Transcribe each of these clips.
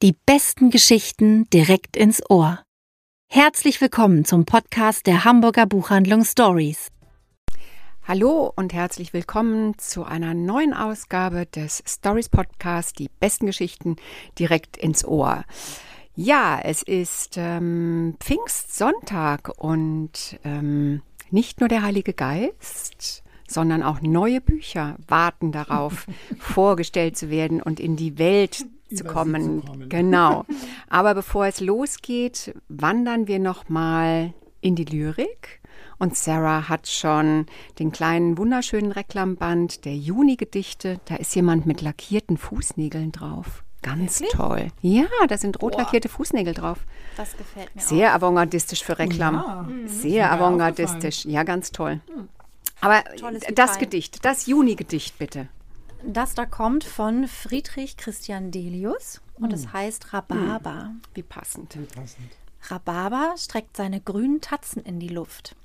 Die besten Geschichten direkt ins Ohr. Herzlich willkommen zum Podcast der Hamburger Buchhandlung Stories. Hallo und herzlich willkommen zu einer neuen Ausgabe des Stories Podcasts, die besten Geschichten direkt ins Ohr. Ja, es ist ähm, Pfingstsonntag und ähm, nicht nur der Heilige Geist, sondern auch neue Bücher warten darauf, vorgestellt zu werden und in die Welt zu kommen. zu kommen. Genau. Aber bevor es losgeht, wandern wir noch mal in die Lyrik. Und Sarah hat schon den kleinen wunderschönen Reklamband der Juni-Gedichte. Da ist jemand mit lackierten Fußnägeln drauf. Ganz Wirklich? toll. Ja, da sind rot lackierte Fußnägel drauf. Das gefällt mir Sehr auch. avantgardistisch für Reklam. Ja, Sehr avantgardistisch. Ja, ganz toll. Aber das Gedicht, das Juni-Gedicht bitte. Das da kommt von Friedrich Christian Delius und es hm. heißt Rhabarber. Hm. Wie passend. Wie passend. Rhabarber streckt seine grünen Tatzen in die Luft.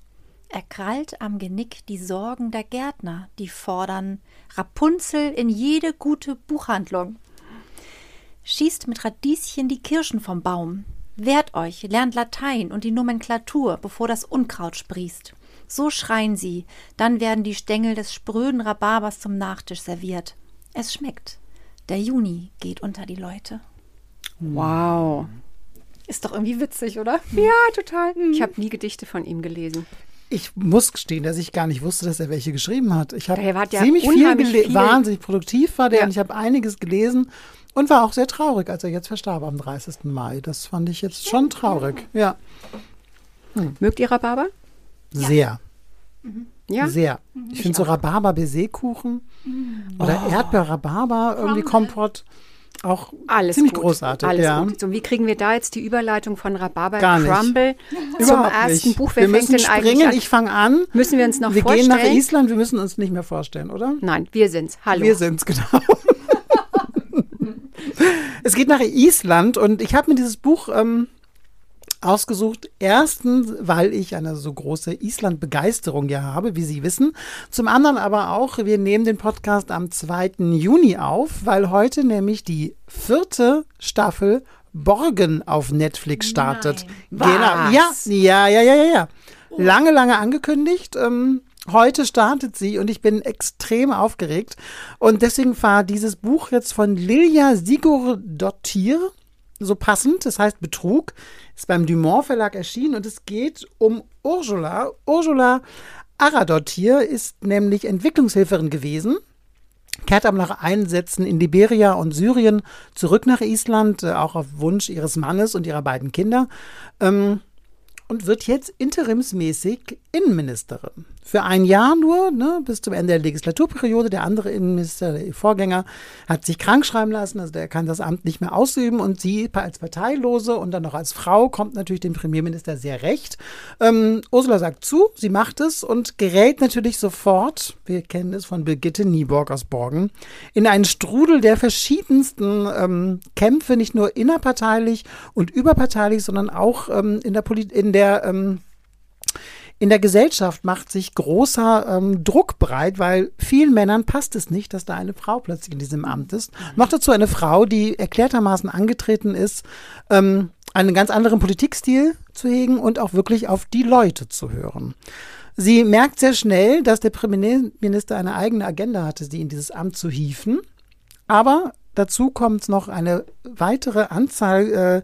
Er krallt am Genick die Sorgen der Gärtner, die fordern Rapunzel in jede gute Buchhandlung. Schießt mit Radieschen die Kirschen vom Baum. Wehrt euch, lernt Latein und die Nomenklatur, bevor das Unkraut sprießt. So schreien sie, dann werden die Stängel des spröden Rhabarbers zum Nachtisch serviert. Es schmeckt. Der Juni geht unter die Leute. Wow. Ist doch irgendwie witzig, oder? Ja, total. Ich habe nie Gedichte von ihm gelesen. Ich muss gestehen, dass ich gar nicht wusste, dass er welche geschrieben hat. Ich habe ja ziemlich viel, viel, wahnsinnig produktiv war der ja. und ich habe einiges gelesen und war auch sehr traurig, als er jetzt verstarb am 30. Mai. Das fand ich jetzt schon traurig. Ja. Hm. Mögt ihr Rhabarber? Sehr. Mhm. Ja? Sehr. Mhm. Ich finde so Rhabarber-Baiser-Kuchen mhm. oder oh. Erdbeer-Rhabarber irgendwie Kompott auch Alles ziemlich gut. großartig. Alles ja. gut. So, wie kriegen wir da jetzt die Überleitung von Rhabarber Gar Crumble nicht. zum Überhaupt ersten nicht. Buch? Wer wir müssen springen. Ich fange an. Müssen wir uns noch wir vorstellen? Wir gehen nach Island. Wir müssen uns nicht mehr vorstellen, oder? Nein, wir sind's. Hallo. Wir sind's, genau. es geht nach Island und ich habe mir dieses Buch ähm, ausgesucht. Erstens, weil ich eine so große Island-Begeisterung ja habe, wie Sie wissen. Zum anderen aber auch, wir nehmen den Podcast am 2. Juni auf, weil heute nämlich die vierte Staffel Borgen auf Netflix startet. Nein. Genau. Ja, ja, ja, ja, ja, ja. Lange, lange angekündigt. Ähm, Heute startet sie und ich bin extrem aufgeregt. Und deswegen war dieses Buch jetzt von Lilja Sigurdottir so passend. Das heißt Betrug. Ist beim Dumont Verlag erschienen und es geht um Ursula. Ursula Aradottir ist nämlich Entwicklungshilferin gewesen kehrt aber nach Einsätzen in Liberia und Syrien zurück nach Island, äh, auch auf Wunsch ihres Mannes und ihrer beiden Kinder. Ähm, und wird jetzt interimsmäßig Innenministerin. Für ein Jahr nur, ne, bis zum Ende der Legislaturperiode. Der andere Innenminister, der Vorgänger, hat sich krank schreiben lassen, also der kann das Amt nicht mehr ausüben. Und sie als Parteilose und dann noch als Frau kommt natürlich dem Premierminister sehr recht. Ähm, Ursula sagt zu, sie macht es und gerät natürlich sofort, wir kennen es von Birgitte Nieborg aus Borgen, in einen Strudel der verschiedensten ähm, Kämpfe, nicht nur innerparteilich und überparteilich, sondern auch ähm, in der Politik, in der ähm, in der Gesellschaft macht sich großer ähm, Druck breit, weil vielen Männern passt es nicht, dass da eine Frau plötzlich in diesem Amt ist. Noch dazu eine Frau, die erklärtermaßen angetreten ist, ähm, einen ganz anderen Politikstil zu hegen und auch wirklich auf die Leute zu hören. Sie merkt sehr schnell, dass der Premierminister eine eigene Agenda hatte, sie in dieses Amt zu hieven. Aber dazu kommt noch eine weitere Anzahl äh,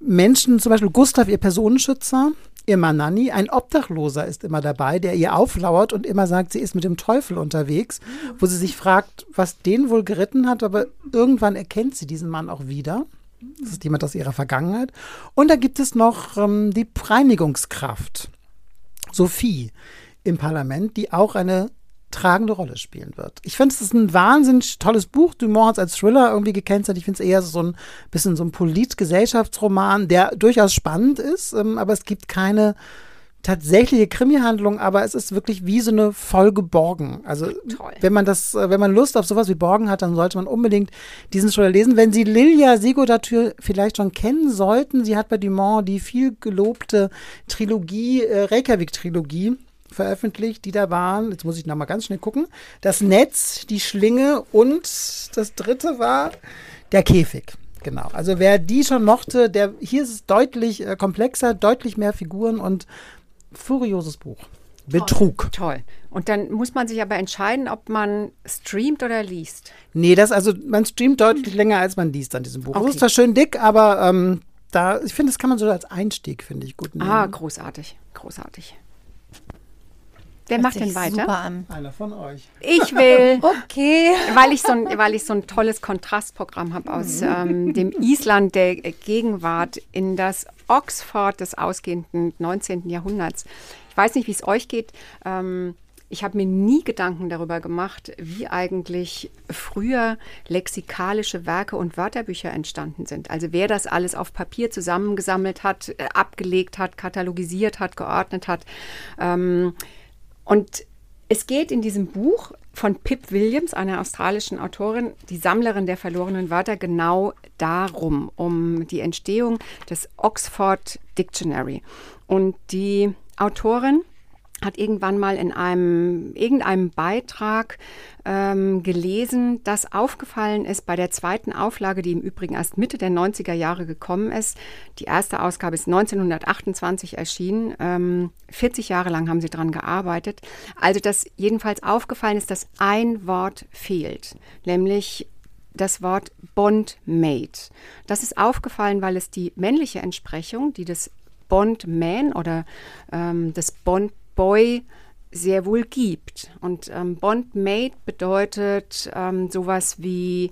Menschen, zum Beispiel Gustav, ihr Personenschützer, ihr Manani, ein Obdachloser ist immer dabei, der ihr auflauert und immer sagt, sie ist mit dem Teufel unterwegs, wo sie sich fragt, was den wohl geritten hat, aber irgendwann erkennt sie diesen Mann auch wieder. Das ist jemand aus ihrer Vergangenheit. Und da gibt es noch ähm, die Reinigungskraft, Sophie im Parlament, die auch eine tragende Rolle spielen wird. Ich finde, es ist ein wahnsinnig tolles Buch. Dumont hat es als Thriller irgendwie gekennzeichnet. Ich finde es eher so ein bisschen so ein Polit-Gesellschaftsroman, der durchaus spannend ist, ähm, aber es gibt keine tatsächliche Krimi-Handlung, aber es ist wirklich wie so eine Folge Borgen. Also Toll. wenn man das, äh, wenn man Lust auf sowas wie Borgen hat, dann sollte man unbedingt diesen Thriller lesen. Wenn Sie Lilia Sigodatür vielleicht schon kennen sollten, sie hat bei Dumont die viel gelobte Trilogie, äh, Reykjavik-Trilogie veröffentlicht, die da waren. Jetzt muss ich nochmal ganz schnell gucken. Das Netz, die Schlinge und das dritte war der Käfig. Genau. Also wer die schon mochte, der hier ist es deutlich äh, komplexer, deutlich mehr Figuren und furioses Buch. Betrug. Toll. Und dann muss man sich aber entscheiden, ob man streamt oder liest. Nee, das also man streamt deutlich länger als man liest an diesem Buch. Okay. ist zwar schön dick, aber ähm, da ich finde, das kann man so als Einstieg finde ich gut nehmen. Ah, großartig. Großartig. Wer Hört macht denn weiter? Super an. Einer von euch. Ich will. Okay. weil ich so ein, weil ich so ein tolles Kontrastprogramm habe aus ähm, dem Island der Gegenwart in das Oxford des ausgehenden 19. Jahrhunderts. Ich weiß nicht, wie es euch geht. Ähm, ich habe mir nie Gedanken darüber gemacht, wie eigentlich früher lexikalische Werke und Wörterbücher entstanden sind. Also wer das alles auf Papier zusammengesammelt hat, äh, abgelegt hat, katalogisiert hat, geordnet hat. Ähm, und es geht in diesem Buch von Pip Williams, einer australischen Autorin, die Sammlerin der verlorenen Wörter, genau darum, um die Entstehung des Oxford Dictionary. Und die Autorin hat irgendwann mal in einem irgendeinem Beitrag ähm, gelesen, dass aufgefallen ist bei der zweiten Auflage, die im Übrigen erst Mitte der 90er Jahre gekommen ist. Die erste Ausgabe ist 1928 erschienen. Ähm, 40 Jahre lang haben sie daran gearbeitet. Also, dass jedenfalls aufgefallen ist, dass ein Wort fehlt, nämlich das Wort Bondmate. Das ist aufgefallen, weil es die männliche Entsprechung, die des Bondman oder ähm, des Bondboy sehr wohl gibt. Und ähm, Bondmate bedeutet ähm, sowas wie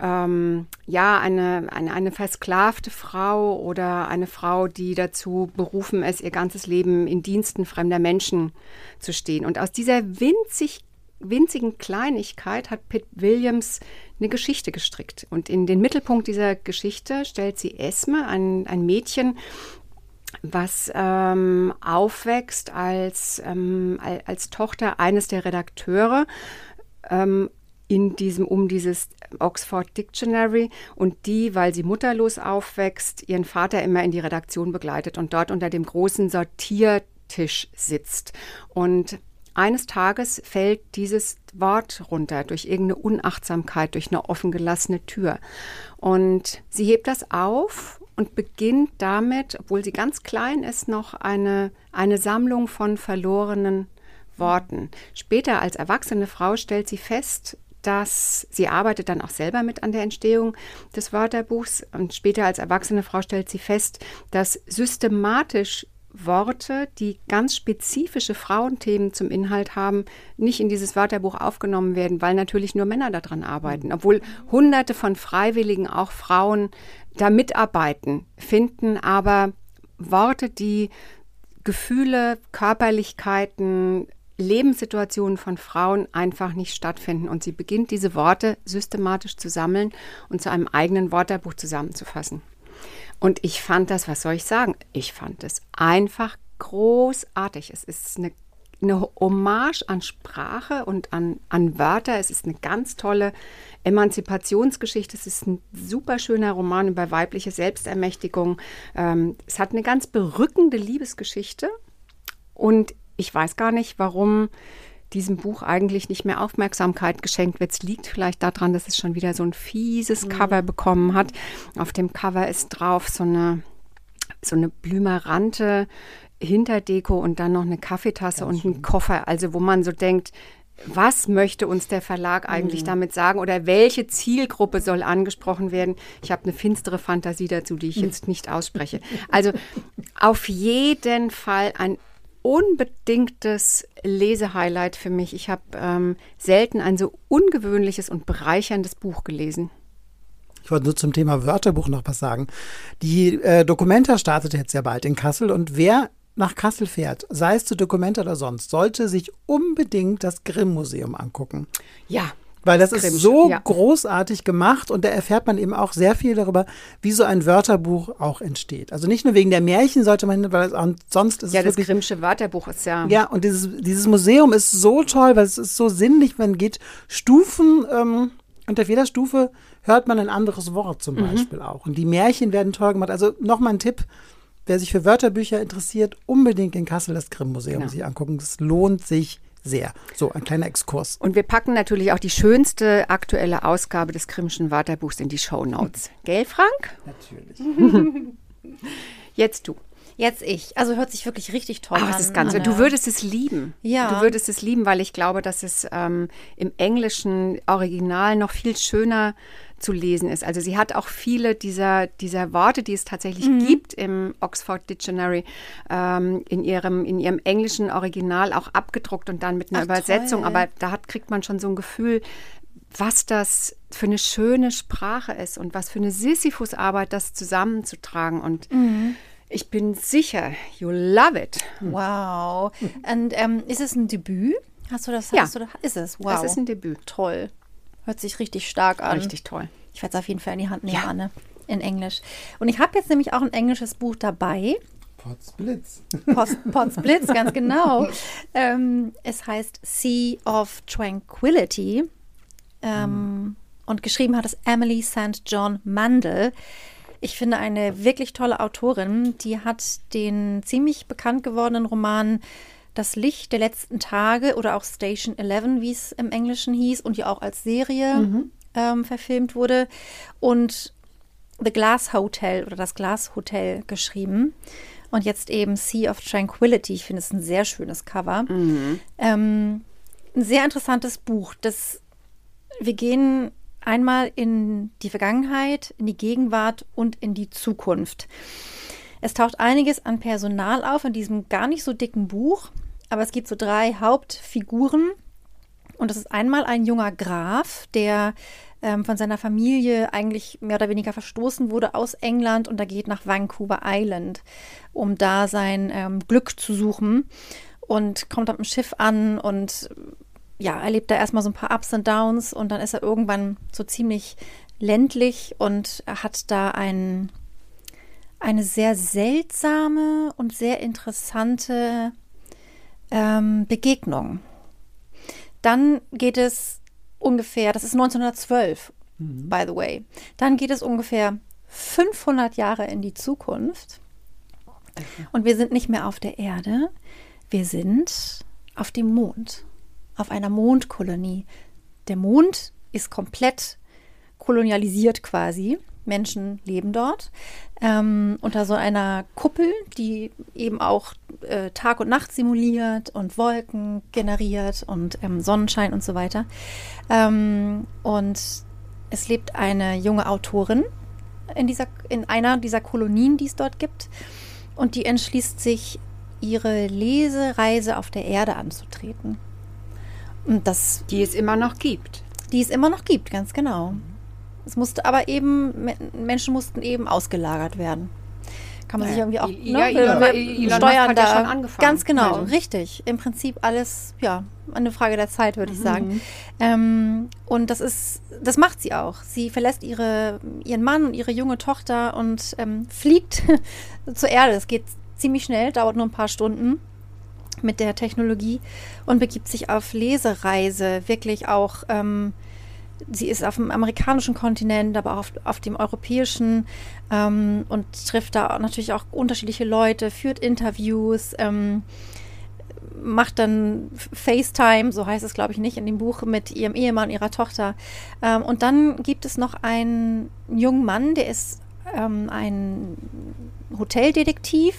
ähm, ja, eine, eine, eine versklavte Frau oder eine Frau, die dazu berufen ist, ihr ganzes Leben in Diensten fremder Menschen zu stehen. Und aus dieser winzig, winzigen Kleinigkeit hat Pitt Williams eine Geschichte gestrickt. Und in den Mittelpunkt dieser Geschichte stellt sie Esme, ein, ein Mädchen, was ähm, aufwächst als, ähm, al- als Tochter eines der Redakteure ähm, in diesem, um dieses Oxford Dictionary und die, weil sie mutterlos aufwächst, ihren Vater immer in die Redaktion begleitet und dort unter dem großen Sortiertisch sitzt. Und eines Tages fällt dieses Wort runter durch irgendeine Unachtsamkeit, durch eine offen gelassene Tür. Und sie hebt das auf und beginnt damit, obwohl sie ganz klein ist, noch eine, eine Sammlung von verlorenen Worten. Später als erwachsene Frau stellt sie fest, dass sie arbeitet dann auch selber mit an der Entstehung des Wörterbuchs und später als erwachsene Frau stellt sie fest, dass systematisch Worte, die ganz spezifische Frauenthemen zum Inhalt haben, nicht in dieses Wörterbuch aufgenommen werden, weil natürlich nur Männer daran arbeiten. Obwohl hunderte von Freiwilligen, auch Frauen, da mitarbeiten, finden aber Worte, die Gefühle, Körperlichkeiten, Lebenssituationen von Frauen einfach nicht stattfinden. Und sie beginnt diese Worte systematisch zu sammeln und zu einem eigenen Wörterbuch zusammenzufassen. Und ich fand das, was soll ich sagen? Ich fand es einfach großartig. Es ist eine, eine Hommage an Sprache und an, an Wörter. Es ist eine ganz tolle Emanzipationsgeschichte. Es ist ein super schöner Roman über weibliche Selbstermächtigung. Ähm, es hat eine ganz berückende Liebesgeschichte. Und ich weiß gar nicht, warum diesem Buch eigentlich nicht mehr Aufmerksamkeit geschenkt wird. Es liegt vielleicht daran, dass es schon wieder so ein fieses Cover bekommen hat. Auf dem Cover ist drauf so eine, so eine blümerante Hinterdeko und dann noch eine Kaffeetasse und ein Koffer. Also wo man so denkt, was möchte uns der Verlag eigentlich damit sagen oder welche Zielgruppe soll angesprochen werden? Ich habe eine finstere Fantasie dazu, die ich jetzt nicht ausspreche. Also auf jeden Fall ein unbedingtes Lesehighlight für mich. Ich habe ähm, selten ein so ungewöhnliches und bereicherndes Buch gelesen. Ich wollte nur zum Thema Wörterbuch noch was sagen. Die äh, Documenta startet jetzt ja bald in Kassel und wer nach Kassel fährt, sei es zu Documenta oder sonst, sollte sich unbedingt das Grimm-Museum angucken. Ja. Weil das ist Grimm, so ja. großartig gemacht und da erfährt man eben auch sehr viel darüber, wie so ein Wörterbuch auch entsteht. Also nicht nur wegen der Märchen sollte man, hin, weil es sonst ist Ja, es das wirklich Grimmsche Wörterbuch ist ja. ja, und dieses, dieses Museum ist so toll, weil es ist so sinnlich. Man geht Stufen, ähm, auf jeder Stufe hört man ein anderes Wort zum Beispiel auch. Und die Märchen werden toll gemacht. Also nochmal ein Tipp, wer sich für Wörterbücher interessiert, unbedingt in Kassel das Grimm-Museum Genau. sich angucken. Das lohnt sich sehr. So, ein kleiner Exkurs. Und wir packen natürlich auch die schönste aktuelle Ausgabe des Grimmschen Wörterbuchs in die Show Notes. Gell, Frank? Natürlich. Jetzt du. Jetzt ich. Also hört sich wirklich richtig toll Oh, an. ist ganz, Anne. du würdest es lieben. Ja. Du würdest es lieben, weil ich glaube, dass es ähm, im englischen Original noch viel schöner zu lesen ist. Also sie hat auch viele dieser, dieser Worte, die es tatsächlich Mhm. gibt im Oxford Dictionary, ähm, in, ihrem, in ihrem englischen Original auch abgedruckt und dann mit einer Ach, Übersetzung. toll. Aber da hat, kriegt man schon so ein Gefühl, was das für eine schöne Sprache ist und was für eine Sisyphus-Arbeit, das zusammenzutragen. Und Mhm. ich bin sicher, you love it. Wow. Und ähm, ist es ein Debüt? Hast du das? Ja. Du das? Ist es? Wow. Es ist ein Debüt. toll. Hört sich richtig stark an. Richtig toll. Ich werde es auf jeden Fall in die Hand nehmen, Ja. Anne. In Englisch. Und ich habe jetzt nämlich auch ein englisches Buch dabei. Potsblitz. Post, Pots Blitz, ganz genau. Ähm, es heißt Sea of Tranquility. Ähm, Und geschrieben hat es Emily St. John Mandel. Ich finde eine wirklich tolle Autorin. Die hat den ziemlich bekannt gewordenen Roman Das Licht der letzten Tage oder auch Station 11, wie es im Englischen hieß und die auch als Serie ähm, verfilmt wurde. Und The Glass Hotel oder das Glas Hotel geschrieben. Und jetzt eben Sea of Tranquility. Ich finde es ein sehr schönes Cover. Ähm, ein sehr interessantes Buch. Das, wir gehen einmal in die Vergangenheit, in die Gegenwart und in die Zukunft. Es taucht einiges an Personal auf in diesem gar nicht so dicken Buch, aber es gibt so drei Hauptfiguren. Und das ist einmal ein junger Graf, der ähm, von seiner Familie eigentlich mehr oder weniger verstoßen wurde aus England und er geht nach Vancouver Island, um da sein ähm, Glück zu suchen und kommt auf dem Schiff an und ja, erlebt da erstmal so ein paar Ups und Downs und dann ist er irgendwann so ziemlich ländlich und hat da ein, eine sehr seltsame und sehr interessante ähm, Begegnung. Dann geht es ungefähr, das ist 1912, by the way, dann geht es ungefähr 500 Jahre in die Zukunft und wir sind nicht mehr auf der Erde, wir sind auf dem Mond, auf einer Mondkolonie. Der Mond ist komplett kolonialisiert quasi. Menschen leben dort ähm, unter so einer Kuppel, die eben auch äh, Tag und Nacht simuliert und Wolken generiert und ähm, Sonnenschein und so weiter. Ähm, und es lebt eine junge Autorin in, dieser, in einer dieser Kolonien, die es dort gibt. Und die entschließt sich, ihre Lesereise auf der Erde anzutreten. Und das Die es immer noch gibt. die es immer noch gibt, ganz genau. Es musste aber eben, Me- Menschen mussten eben ausgelagert werden. Kann man sich irgendwie auch Ja, Elon- wir- Elon Musk steuern ja da. angefangen. Ganz genau, Also. richtig. Im Prinzip alles, ja, eine Frage der Zeit, würde ich Mhm. sagen. Ähm, und das ist, das macht sie auch. Sie verlässt ihre, ihren Mann und ihre junge Tochter und ähm, fliegt zur Erde. Es geht ziemlich schnell, dauert nur ein paar Stunden mit der Technologie und begibt sich auf Lesereise, wirklich auch. Ähm, sie ist auf dem amerikanischen Kontinent, aber auch auf, auf dem europäischen ähm, und trifft da natürlich auch unterschiedliche Leute, führt Interviews, ähm, macht dann FaceTime, so heißt es glaube ich nicht in dem Buch, mit ihrem Ehemann, ihrer Tochter. Ähm, und dann gibt es noch einen jungen Mann, der ist ähm, ein Hoteldetektiv.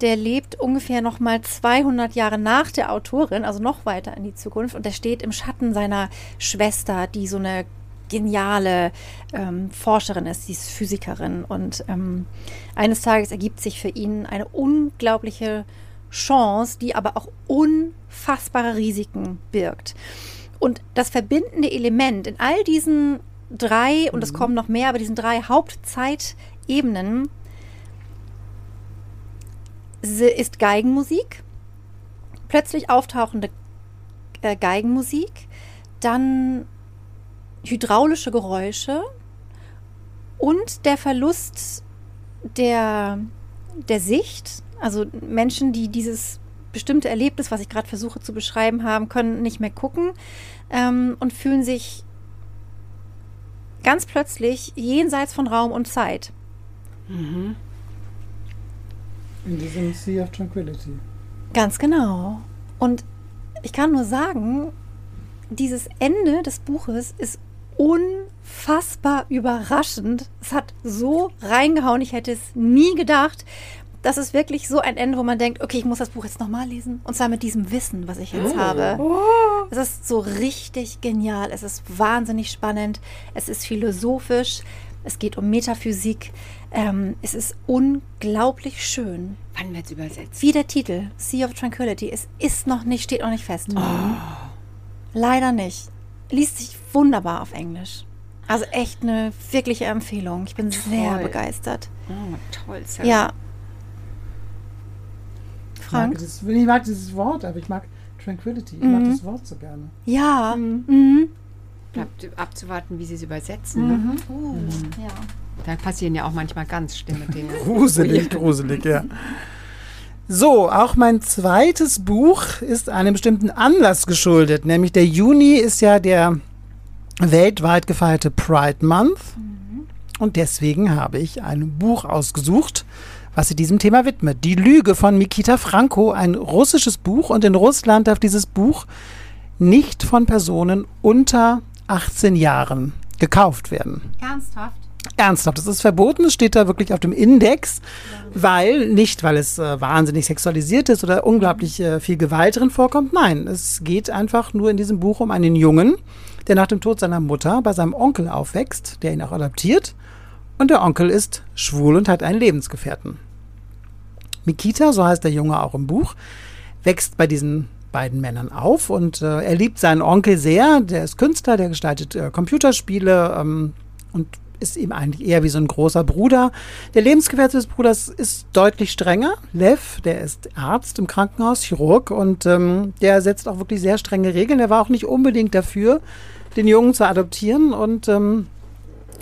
Der lebt ungefähr noch mal 200 Jahre nach der Autorin, also noch weiter in die Zukunft. Und der steht im Schatten seiner Schwester, die so eine geniale ähm, Forscherin ist, sie ist Physikerin. Und ähm, eines Tages ergibt sich für ihn eine unglaubliche Chance, die aber auch unfassbare Risiken birgt. Und das verbindende Element in all diesen drei, und es kommen noch mehr, aber diesen drei Hauptzeitebenen ist Geigenmusik, plötzlich auftauchende äh, Geigenmusik, dann hydraulische Geräusche und der Verlust der, der Sicht. Also Menschen, die dieses bestimmte Erlebnis, was ich gerade versuche zu beschreiben haben, können nicht mehr gucken ähm, und fühlen sich ganz plötzlich jenseits von Raum und Zeit. In diesem Sea of Tranquility. Ganz genau. Und ich kann nur sagen, dieses Ende des Buches ist unfassbar überraschend. Es hat so reingehauen, ich hätte es nie gedacht. Das ist wirklich so ein Ende, wo man denkt, okay, ich muss das Buch jetzt nochmal lesen. Und zwar mit diesem Wissen, was ich jetzt habe. Es ist so richtig genial. Es ist wahnsinnig spannend. Es ist philosophisch. Es geht um Metaphysik. Ähm, es ist unglaublich schön. Wann wird es übersetzt? Wie der Titel, Sea of Tranquility. Es ist noch nicht, steht noch nicht fest. Leider nicht. Liest sich wunderbar auf Englisch. Also echt eine wirkliche Empfehlung. Ich bin sehr Toll. begeistert. Oh, toll. Sarah. Ja. Ich mag, Frank? dieses, ich mag dieses Wort, aber ich mag Tranquility. Ich mag das Wort so gerne. Ja. Mhm. Bleibt abzuwarten, wie sie es übersetzen. Ne? Oh, ja. Da passieren ja auch manchmal ganz schlimme Dinge. Gruselig, gruselig, ja. So, auch mein zweites Buch ist einem bestimmten Anlass geschuldet, nämlich der Juni ist ja der weltweit gefeierte Pride Month. Und deswegen habe ich ein Buch ausgesucht, was sich diesem Thema widmet. Die Lüge von Mikita Franco, ein russisches Buch. Und in Russland darf dieses Buch nicht von Personen unter 18 Jahren gekauft werden. Ernsthaft? Ernsthaft, das ist verboten, es steht da wirklich auf dem Index, weil, nicht weil es äh, wahnsinnig sexualisiert ist oder unglaublich äh, viel Gewalt drin vorkommt, nein, es geht einfach nur in diesem Buch um einen Jungen, der nach dem Tod seiner Mutter bei seinem Onkel aufwächst, der ihn auch adoptiert und der Onkel ist schwul und hat einen Lebensgefährten. Mikita, so heißt der Junge auch im Buch, wächst bei diesen beiden Männern auf und äh, er liebt seinen Onkel sehr. Der ist Künstler, der gestaltet äh, Computerspiele ähm, und ist ihm eigentlich eher wie so ein großer Bruder. Der Lebensgefährte des Bruders ist deutlich strenger. Lev, der ist Arzt im Krankenhaus, Chirurg und ähm, der setzt auch wirklich sehr strenge Regeln. Der war auch nicht unbedingt dafür, den Jungen zu adoptieren und ähm,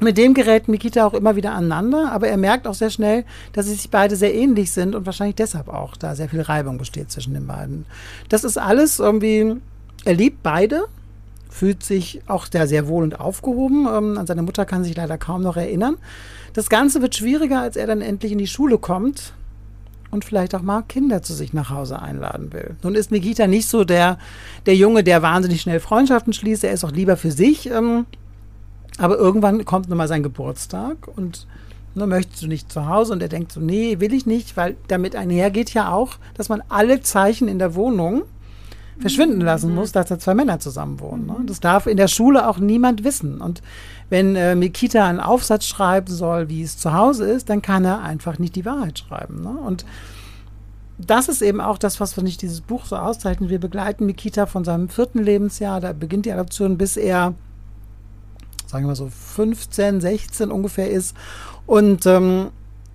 mit dem gerät Mikita auch immer wieder aneinander, aber er merkt auch sehr schnell, dass sie sich beide sehr ähnlich sind und wahrscheinlich deshalb auch da sehr viel Reibung besteht zwischen den beiden. Das ist alles irgendwie, er liebt beide, fühlt sich auch da sehr wohl und aufgehoben. Ähm, an seine Mutter kann sich leider kaum noch erinnern. Das Ganze wird schwieriger, als er dann endlich in die Schule kommt und vielleicht auch mal Kinder zu sich nach Hause einladen will. Nun ist Nikita nicht so der, der Junge, der wahnsinnig schnell Freundschaften schließt. Er ist auch lieber für sich. Ähm, aber irgendwann kommt nochmal sein Geburtstag und ne, möchtest du nicht zu Hause? Und er denkt so, nee, will ich nicht, weil damit einhergeht ja auch, dass man alle Zeichen in der Wohnung verschwinden lassen muss, dass da zwei Männer zusammen wohnen. Ne? Das darf in der Schule auch niemand wissen. Und wenn äh, Mikita einen Aufsatz schreiben soll, wie es zu Hause ist, dann kann er einfach nicht die Wahrheit schreiben. Ne? Und das ist eben auch das, was nicht dieses Buch so auszeichnet. Wir begleiten Mikita von seinem vierten Lebensjahr, da beginnt die Adoption, bis er sagen wir mal so 15, 16 ungefähr ist. Und ähm,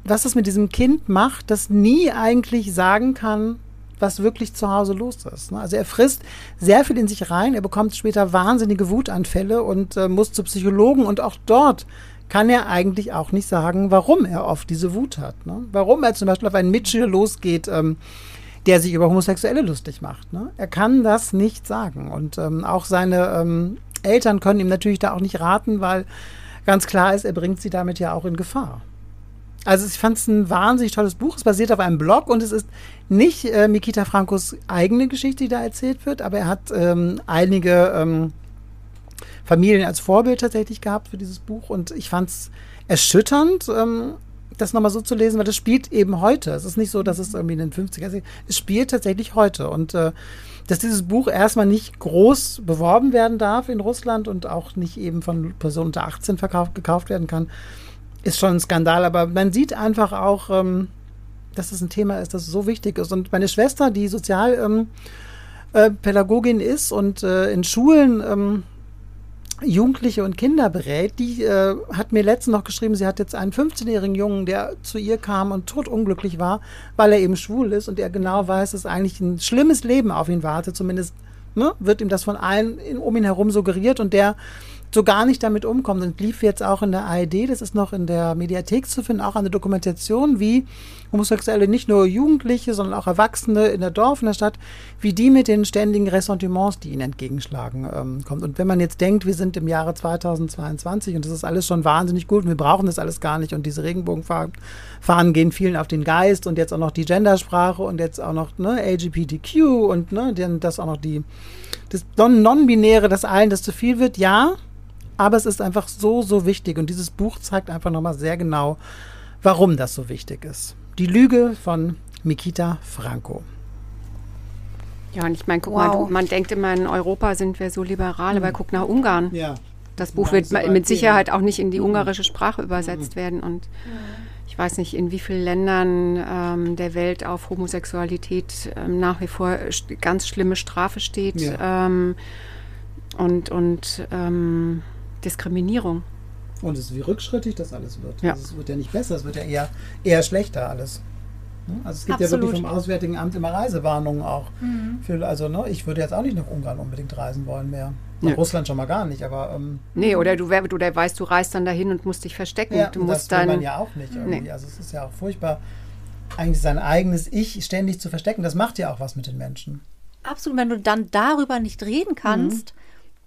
was das mit diesem Kind macht, das nie eigentlich sagen kann, was wirklich zu Hause los ist. ne? Also er frisst sehr viel in sich rein, er bekommt später wahnsinnige Wutanfälle und äh, muss zu Psychologen und auch dort kann er eigentlich auch nicht sagen, warum er oft diese Wut hat. Ne? Warum er zum Beispiel auf einen Mitschüler losgeht, ähm, der sich über Homosexuelle lustig macht. Ne? Er kann das nicht sagen. Und ähm, auch seine ähm, Eltern können ihm natürlich da auch nicht raten, weil ganz klar ist, er bringt sie damit ja auch in Gefahr. Also ich fand es ein wahnsinnig tolles Buch. Es basiert auf einem Blog und es ist nicht äh, Mikita Frankos eigene Geschichte, die da erzählt wird, aber er hat ähm, einige ähm, Familien als Vorbild tatsächlich gehabt für dieses Buch und ich fand es erschütternd, ähm, das nochmal so zu lesen, weil das spielt eben heute. Es ist nicht so, dass es irgendwie in den 50er ist. Es spielt tatsächlich heute und äh, dass dieses Buch erstmal nicht groß beworben werden darf in Russland und auch nicht eben von Personen unter 18 verkauft, gekauft werden kann, ist schon ein Skandal. Aber man sieht einfach auch, ähm, dass es ein Thema ist, das so wichtig ist. Und meine Schwester, die Sozialpädagogin ähm, äh, ist und äh, in Schulen ähm, Jugendliche und Kinder berät, die äh, hat mir letztens noch geschrieben, sie hat jetzt einen 15-jährigen Jungen, der zu ihr kam und totunglücklich war, weil er eben schwul ist und er genau weiß, dass eigentlich ein schlimmes Leben auf ihn wartet, zumindest ne, wird ihm das von allen um ihn herum suggeriert und der so gar nicht damit umkommt und lief jetzt auch in der ARD, das ist noch in der Mediathek zu finden, auch eine Dokumentation, wie Homosexuelle, nicht nur Jugendliche, sondern auch Erwachsene in der Dorf, in der Stadt, wie die mit den ständigen Ressentiments, die ihnen entgegenschlagen, ähm, kommt. Und wenn man jetzt denkt, wir sind im Jahre 2022 und das ist alles schon wahnsinnig gut und wir brauchen das alles gar nicht und diese Regenbogenfahnen gehen vielen auf den Geist und jetzt auch noch die Gendersprache und jetzt auch noch ne, LGBTQ und ne, das auch noch die das Non-Binäre, dass allen das zu viel wird, ja, aber es ist einfach so, so wichtig und dieses Buch zeigt einfach nochmal sehr genau, warum das so wichtig ist. Die Lüge von Mikita Franco. Ja, und ich meine, guck wow. mal, man denkt immer, in Europa sind wir so liberal, mhm. aber guck nach Ungarn. Ja. Das Buch wird mit Sicherheit auch nicht in die mhm. ungarische Sprache übersetzt mhm. werden. Und ich weiß nicht, in wie vielen Ländern ähm, der Welt auf Homosexualität ähm, nach wie vor ganz schlimme Strafe steht. Ja. Ähm, und und ähm, Diskriminierung. Und es ist wie rückschrittig das alles wird. Ja. Also es wird ja nicht besser, es wird ja eher, eher schlechter alles. Ne? Also es gibt Absolut. ja wirklich vom Auswärtigen Amt immer Reisewarnungen auch. Mhm. Für, also ne, ich würde jetzt auch nicht nach Ungarn unbedingt reisen wollen mehr. Nach ja. Russland schon mal gar nicht, aber. Ähm, nee, oder du, du der weißt, du reist dann dahin und musst dich verstecken. Ja, du musst das will man ja auch nicht irgendwie. Nee. Also es ist ja auch furchtbar, eigentlich sein eigenes Ich ständig zu verstecken. Das macht ja auch was mit den Menschen. Absolut, wenn du dann darüber nicht reden kannst, mhm.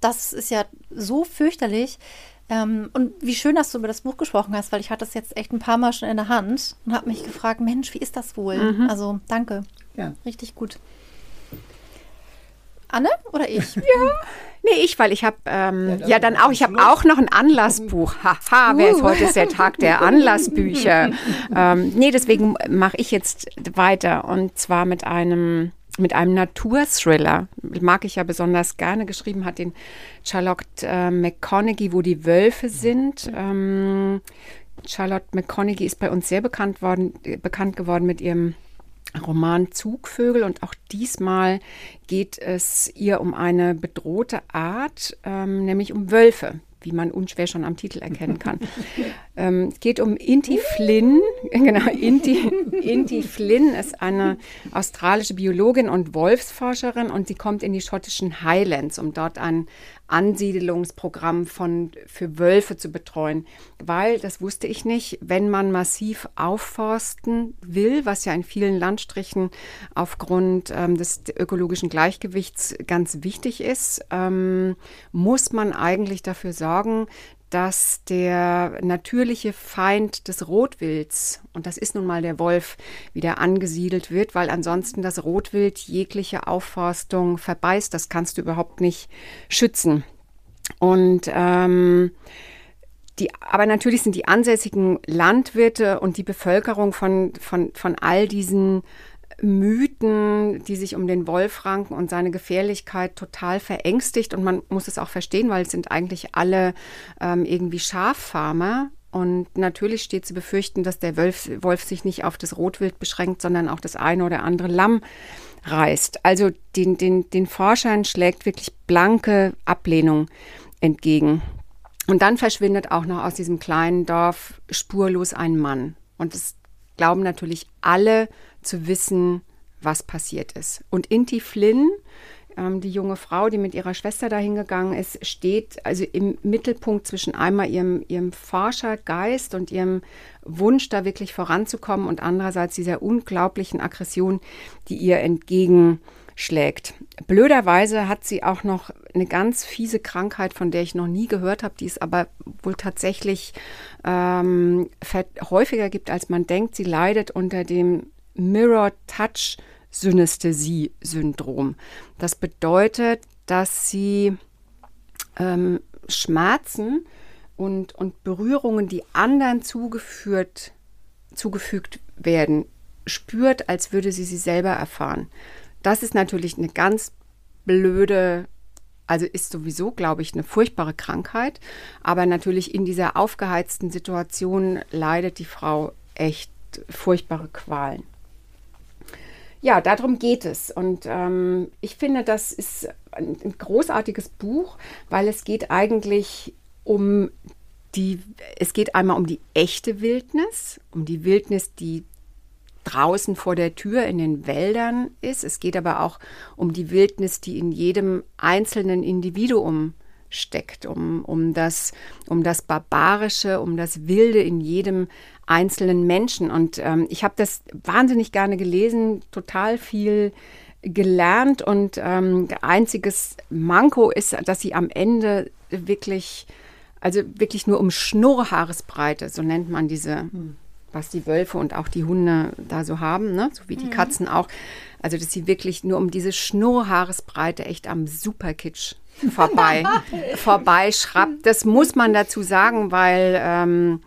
Das ist ja so fürchterlich. Ähm, und wie schön, dass du über das Buch gesprochen hast, weil ich hatte es jetzt echt ein paar Mal schon in der Hand und habe mich gefragt, Mensch, wie ist das wohl? Mhm. Also danke. Ja. Richtig gut. Anne oder ich? ja. Nee, ich, weil ich habe ähm, ja, ja, dann auch, ich habe auch noch ein Anlassbuch. Haha, wer ist uh. heute ist der Tag der Anlassbücher. ähm, nee, deswegen mache ich jetzt weiter und zwar mit einem mit einem Naturthriller. Mag ich ja besonders gerne. Geschrieben hat den Charlotte äh, McConaughey, wo die Wölfe sind. Ähm, Charlotte McConaughey ist bei uns sehr bekannt, worden, äh, bekannt geworden mit ihrem Roman Zugvögel und auch diesmal geht es ihr um eine bedrohte Art, ähm, nämlich um Wölfe wie man unschwer schon am Titel erkennen kann. ähm, es geht um Inti Flynn. Genau, Inti, Inti Flynn ist eine australische Biologin und Wolfsforscherin und sie kommt in die schottischen Highlands, um dort ein Ansiedelungsprogramm von, für Wölfe zu betreuen. Weil, das wusste ich nicht, wenn man massiv aufforsten will, was ja in vielen Landstrichen aufgrund ähm, des ökologischen Gleichgewichts ganz wichtig ist, ähm, muss man eigentlich dafür sorgen, dass der natürliche Feind des Rotwilds, und das ist nun mal der Wolf, wieder angesiedelt wird, weil ansonsten das Rotwild jegliche Aufforstung verbeißt. Das kannst du überhaupt nicht schützen. Und ähm, die, aber natürlich sind die ansässigen Landwirte und die Bevölkerung von, von, von all diesen Mythen, die sich um den Wolf ranken und seine Gefährlichkeit total verängstigt. Und man muss es auch verstehen, weil es sind eigentlich alle ähm, irgendwie Schaffarmer. Und natürlich steht zu befürchten, dass der Wolf, Wolf sich nicht auf das Rotwild beschränkt, sondern auch das eine oder andere Lamm reißt. Also den, den, den Forschern schlägt wirklich blanke Ablehnung entgegen. Und dann verschwindet auch noch aus diesem kleinen Dorf spurlos ein Mann. Und es glauben natürlich alle zu wissen, was passiert ist. Und Inti Flynn, ähm, die junge Frau, die mit ihrer Schwester dahin gegangen ist, steht also im Mittelpunkt zwischen einmal ihrem, ihrem Forschergeist und ihrem Wunsch, da wirklich voranzukommen und andererseits dieser unglaublichen Aggression, die ihr entgegenschlägt. Blöderweise hat sie auch noch eine ganz fiese Krankheit, von der ich noch nie gehört habe, die es aber wohl tatsächlich ähm, häufiger gibt, als man denkt. Sie leidet unter dem Mirror Touch Synästhesie Syndrom. Das bedeutet, dass sie ähm, Schmerzen und, und Berührungen, die anderen zugeführt, zugefügt werden, spürt, als würde sie sie selber erfahren. Das ist natürlich eine ganz blöde, also ist sowieso, glaube ich, eine furchtbare Krankheit. Aber natürlich in dieser aufgeheizten Situation leidet die Frau echt furchtbare Qualen. Ja, darum geht es. Und ähm, ich finde, das ist ein, ein großartiges Buch, weil es geht eigentlich um die, es geht einmal um die echte Wildnis, um die Wildnis, die draußen vor der Tür in den Wäldern ist. Es geht aber auch um die Wildnis, die in jedem einzelnen Individuum steckt, um, um, das, um das Barbarische, um das Wilde in jedem einzelnen Menschen. Und ähm, ich habe das wahnsinnig gerne gelesen, total viel gelernt und ähm, einziges Manko ist, dass sie am Ende wirklich, also wirklich nur um Schnurrhaaresbreite, so nennt man diese, hm. was die Wölfe und auch die Hunde da so haben, ne? so wie die mhm. Katzen auch. Also dass sie wirklich nur um diese Schnurrhaaresbreite echt am Superkitsch vorbei, vorbeischraubt. Das muss man dazu sagen, weil ähm,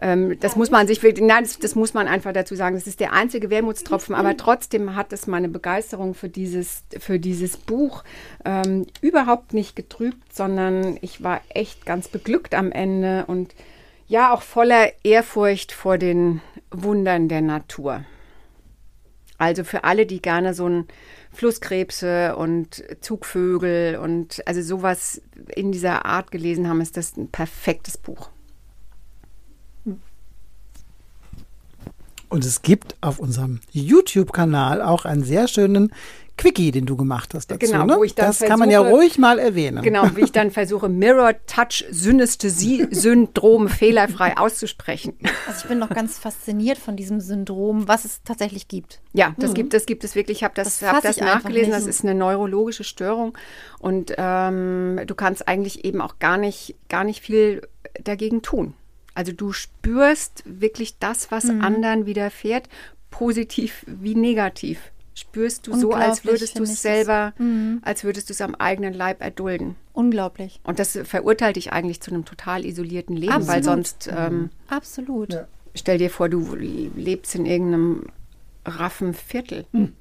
ähm, das muss man sich wirklich, nein, das, das, muss man einfach dazu sagen. Das ist der einzige Wermutstropfen, aber trotzdem hat es meine Begeisterung für dieses, für dieses Buch ähm, überhaupt nicht getrübt, sondern ich war echt ganz beglückt am Ende und ja, auch voller Ehrfurcht vor den Wundern der Natur. Also für alle, die gerne so ein Flusskrebse und Zugvögel und also sowas in dieser Art gelesen haben, ist das ein perfektes Buch. Und es gibt auf unserem YouTube-Kanal auch einen sehr schönen Quickie, den du gemacht hast dazu. Genau, ne? wo ich dann Das versuche, kann man ja ruhig mal erwähnen. Genau, wie ich dann versuche, Mirror Touch Synästhesie-Syndrom fehlerfrei auszusprechen. Also ich bin noch ganz fasziniert von diesem Syndrom, was es tatsächlich gibt. Ja, das, mhm. gibt, das gibt es wirklich. Ich habe das, das, hab das nachgelesen. Das ist eine neurologische Störung. Und ähm, du kannst eigentlich eben auch gar nicht, gar nicht viel dagegen tun. Also du spürst wirklich das, was mhm. anderen widerfährt, positiv wie negativ spürst du so, als würdest du es selber, mhm. als würdest du es am eigenen Leib erdulden. Unglaublich. Und das verurteilt dich eigentlich zu einem total isolierten Leben, Absolut. weil sonst. Ähm, mhm. Absolut. Ja. Stell dir vor, du lebst in irgendeinem raffen Viertel. Mhm.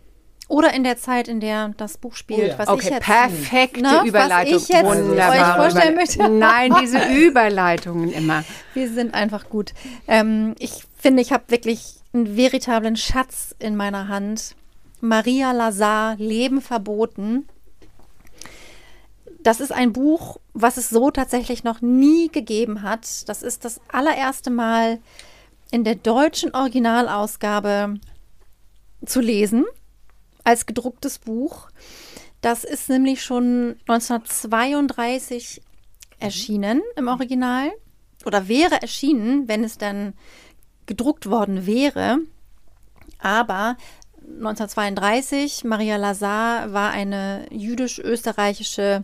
Oder in der Zeit, in der das Buch spielt, oh ja. was okay, ich jetzt perfekte ne, Überleitung. Was ich jetzt Wunderbar. euch vorstellen möchte. Nein, diese Überleitungen immer. Wir sind einfach gut. Ähm, ich finde, ich habe wirklich einen veritablen Schatz in meiner Hand. Maria Lazar, Leben verboten. Das ist ein Buch, was es so tatsächlich noch nie gegeben hat. Das ist das allererste Mal in der deutschen Originalausgabe zu lesen, als gedrucktes Buch. Das ist nämlich schon 1932 erschienen im Original oder wäre erschienen, wenn es dann gedruckt worden wäre. Aber 1932. Maria Lazar war eine jüdisch-österreichische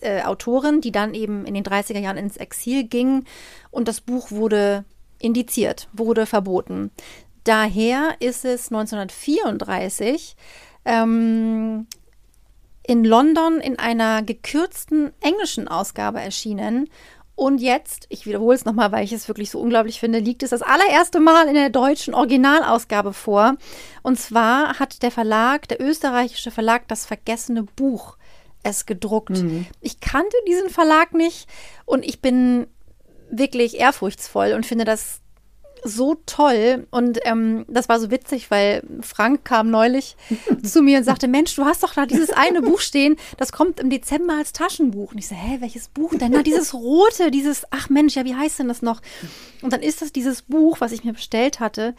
äh, Autorin, die dann eben in den 30er Jahren ins Exil ging und das Buch wurde indiziert, wurde verboten. Daher ist es 1934 ähm, in London in einer gekürzten englischen Ausgabe erschienen und jetzt, ich wiederhole es nochmal, weil ich es wirklich so unglaublich finde, liegt es das allererste Mal in der deutschen Originalausgabe vor. Und zwar hat der Verlag, der österreichische Verlag, das vergessene Buch es gedruckt. Mhm. Ich kannte diesen Verlag nicht und ich bin wirklich ehrfurchtsvoll und finde das so toll. Und ähm, das war so witzig, weil Frank kam neulich zu mir und sagte: Mensch, du hast doch da dieses eine Buch stehen, das kommt im Dezember als Taschenbuch. Und ich so, hä, welches Buch denn? Na, dieses rote, dieses, ach Mensch, ja, wie heißt denn das noch? Und dann ist das dieses Buch, was ich mir bestellt hatte.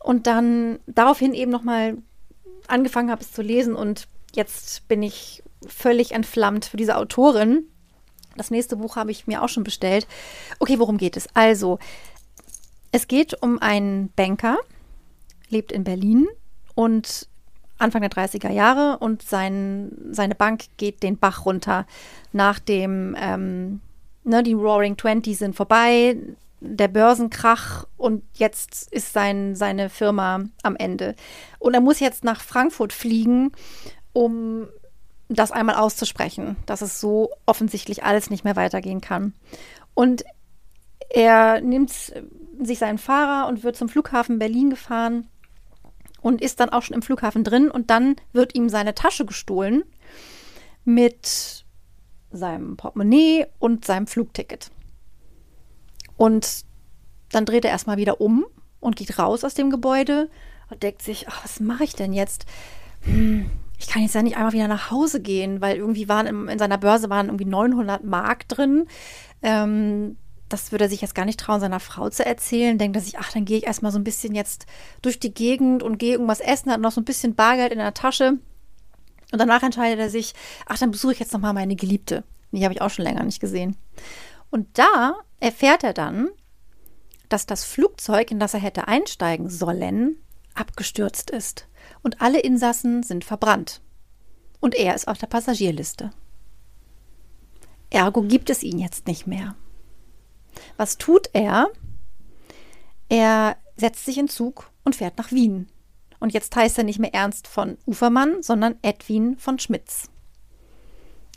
Und dann daraufhin eben nochmal angefangen habe, es zu lesen. Und jetzt bin ich völlig entflammt für diese Autorin. Das nächste Buch habe ich mir auch schon bestellt. Okay, worum geht es? Also, es geht um einen Banker, lebt in Berlin und Anfang der 30er Jahre und sein, seine Bank geht den Bach runter. Nach dem, ähm, ne, die Roaring Twenties sind vorbei, der Börsenkrach und jetzt ist sein, seine Firma am Ende. Und er muss jetzt nach Frankfurt fliegen, um das einmal auszusprechen, dass es so offensichtlich alles nicht mehr weitergehen kann. Und er nimmt sich seinen Fahrer und wird zum Flughafen Berlin gefahren und ist dann auch schon im Flughafen drin und dann wird ihm seine Tasche gestohlen mit seinem Portemonnaie und seinem Flugticket. Und dann dreht er erstmal wieder um und geht raus aus dem Gebäude und denkt sich, ach, was mache ich denn jetzt? Hm, ich kann jetzt ja nicht einmal wieder nach Hause gehen, weil irgendwie waren in, in seiner Börse waren irgendwie 900 Mark drin. Ähm, das würde er sich jetzt gar nicht trauen, seiner Frau zu erzählen. Denkt er sich, ach, dann gehe ich erstmal so ein bisschen jetzt durch die Gegend und gehe irgendwas essen, hat noch so ein bisschen Bargeld in der Tasche. Und danach entscheidet er sich, ach, dann besuche ich jetzt nochmal meine Geliebte. Die habe ich auch schon länger nicht gesehen. Und da erfährt er dann, dass das Flugzeug, in das er hätte einsteigen sollen, abgestürzt ist. Und alle Insassen sind verbrannt. Und er ist auf der Passagierliste. Ergo gibt es ihn jetzt nicht mehr. Was tut er? Er setzt sich in Zug und fährt nach Wien. Und jetzt heißt er nicht mehr Ernst von Ufermann, sondern Edwin von Schmitz.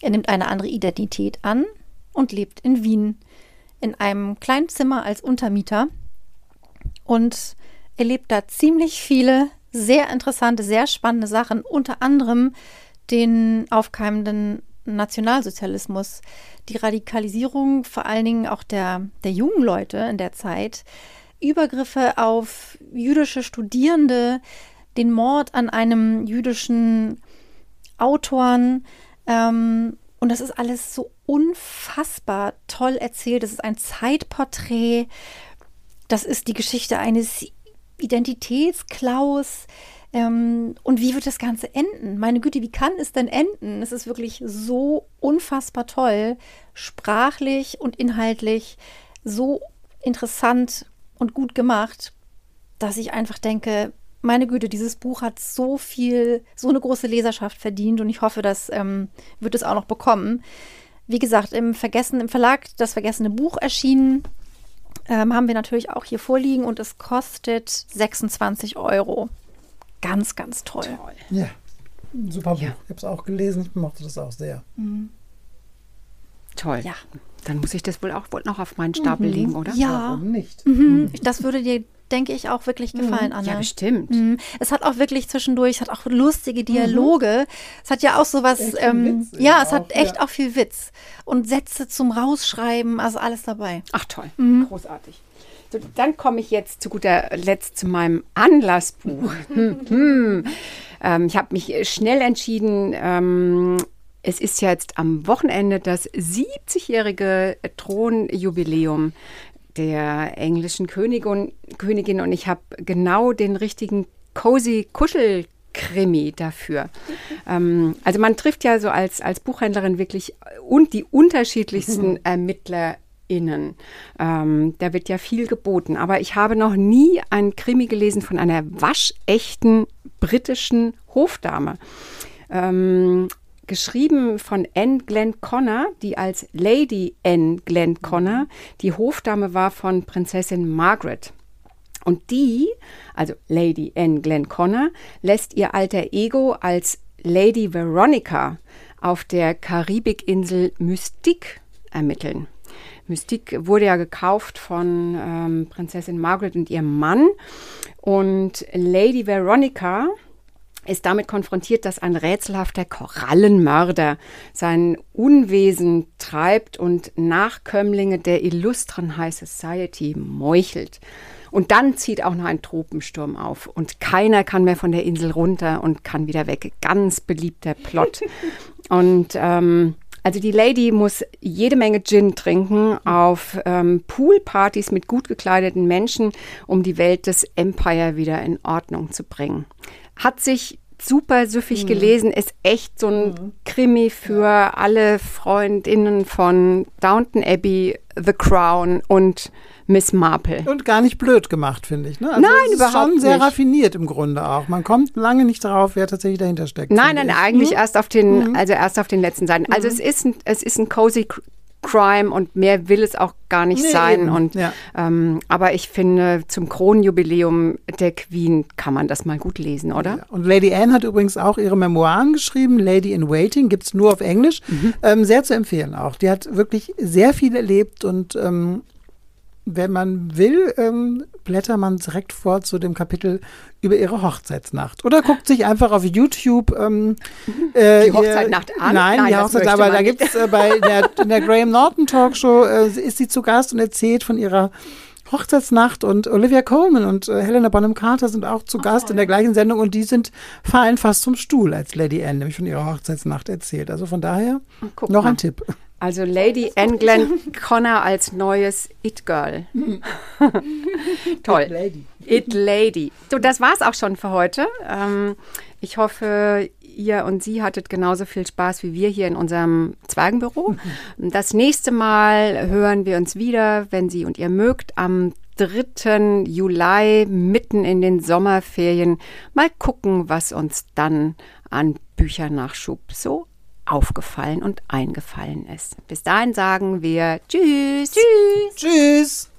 Er nimmt eine andere Identität an und lebt in Wien in einem kleinen Zimmer als Untermieter und erlebt da ziemlich viele sehr interessante, sehr spannende Sachen, unter anderem den aufkeimenden Nationalsozialismus, die Radikalisierung vor allen Dingen auch der, der jungen Leute in der Zeit, Übergriffe auf jüdische Studierende, den Mord an einem jüdischen Autoren. Ähm, und das ist alles so unfassbar toll erzählt. Das ist ein Zeitporträt. Das ist die Geschichte eines Identitätsklaus. Ähm, und wie wird das Ganze enden? Meine Güte, wie kann es denn enden? Es ist wirklich so unfassbar toll, sprachlich und inhaltlich so interessant und gut gemacht, dass ich einfach denke, meine Güte, dieses Buch hat so viel, so eine große Leserschaft verdient und ich hoffe, das ähm, wird es auch noch bekommen. Wie gesagt, im Vergessen, im Verlag das vergessene Buch erschienen, ähm, haben wir natürlich auch hier vorliegen und es kostet 26 Euro ganz, ganz toll. toll. Ja, super Buch. Ja. Ich habe es auch gelesen, ich mochte das auch sehr. Mhm. Toll. Ja. Dann muss ich das wohl auch wohl noch auf meinen Stapel mhm. legen, oder? Ja. Warum nicht? Mhm. Das würde dir denke ich, auch wirklich mhm. gefallen, Anna. Ja, bestimmt. Mhm. Es hat auch wirklich zwischendurch, es hat auch lustige Dialoge. Mhm. Es hat ja auch sowas, ähm, ja, es hat echt ja. auch viel Witz. Und Sätze zum Rausschreiben, also alles dabei. Ach toll, mhm. großartig. So, dann komme ich jetzt zu guter Letzt zu meinem Anlassbuch. Hm. ähm, ich habe mich schnell entschieden, ähm, es ist ja jetzt am Wochenende das 70-jährige Thronjubiläum der englischen Königin, Königin und ich habe genau den richtigen cozy Kuschelkrimi dafür. ähm, also man trifft ja so als, als Buchhändlerin wirklich und die unterschiedlichsten Ermittler Innen. Ähm, da wird ja viel geboten. Aber ich habe noch nie einen Krimi gelesen von einer waschechten britischen Hofdame. Ähm, geschrieben von Anne Glenn Connor, die als Lady Anne Glenn Connor die Hofdame war von Prinzessin Margaret. Und die, also Lady Anne Glenn Connor, lässt ihr alter Ego als Lady Veronica auf der Karibikinsel Mystique ermitteln. Mystique wurde ja gekauft von ähm, Prinzessin Margaret und ihrem Mann. Und Lady Veronica ist damit konfrontiert, dass ein rätselhafter Korallenmörder sein Unwesen treibt und Nachkömmlinge der illustren High Society meuchelt. Und dann zieht auch noch ein Tropensturm auf und keiner kann mehr von der Insel runter und kann wieder weg. Ganz beliebter Plot. und ähm, also die Lady muss jede Menge Gin trinken auf ähm, Poolpartys mit gut gekleideten Menschen, um die Welt des Empire wieder in Ordnung zu bringen. Hat sich super süffig mhm. gelesen, ist echt so ein mhm. Krimi für alle Freundinnen von Downton Abbey, The Crown und Miss Marple. Und gar nicht blöd gemacht, finde ich. Ne? Also nein, überhaupt schon sehr nicht. raffiniert im Grunde auch. Man kommt lange nicht darauf, wer tatsächlich dahinter steckt. Nein, nein, ich. eigentlich mhm. erst auf den, mhm. also erst auf den letzten Seiten. Also mhm. es ist ein, es ist ein cozy Crime und mehr will es auch gar nicht nee, sein. Und, ja. ähm, aber ich finde, zum Kronjubiläum der Queen kann man das mal gut lesen, oder? Ja. Und Lady Anne hat übrigens auch ihre Memoiren geschrieben, Lady in Waiting, gibt es nur auf Englisch. Mhm. Ähm, sehr zu empfehlen auch. Die hat wirklich sehr viel erlebt und ähm, wenn man will, ähm, blättert man direkt vor zu dem Kapitel über ihre Hochzeitsnacht. Oder guckt sich einfach auf YouTube ähm, äh, die Hochzeitsnacht an. Nein, nein die Hochzeit, aber da gibt es äh, bei der, in der Graham Norton Talkshow äh, ist sie zu Gast und erzählt von ihrer Hochzeitsnacht und Olivia Coleman und äh, Helena Bonham Carter sind auch zu oh, Gast in der gleichen Sendung und die sind fallen fast zum Stuhl, als Lady Anne nämlich von ihrer Hochzeitsnacht erzählt. Also von daher Guck noch mal. ein Tipp. Also Lady Anne Glenn Connor als neues It-Girl. Toll. It Lady. So, das war's auch schon für heute. Ähm, ich hoffe, ihr und sie hattet genauso viel Spaß wie wir hier in unserem Zwergenbüro. Das nächste Mal hören wir uns wieder, wenn Sie und ihr mögt, am 3. Juli, mitten in den Sommerferien. Mal gucken, was uns dann an Büchernachschub so aufgefallen und eingefallen ist. Bis dahin sagen wir Tschüss. Tschüss. Tschüss.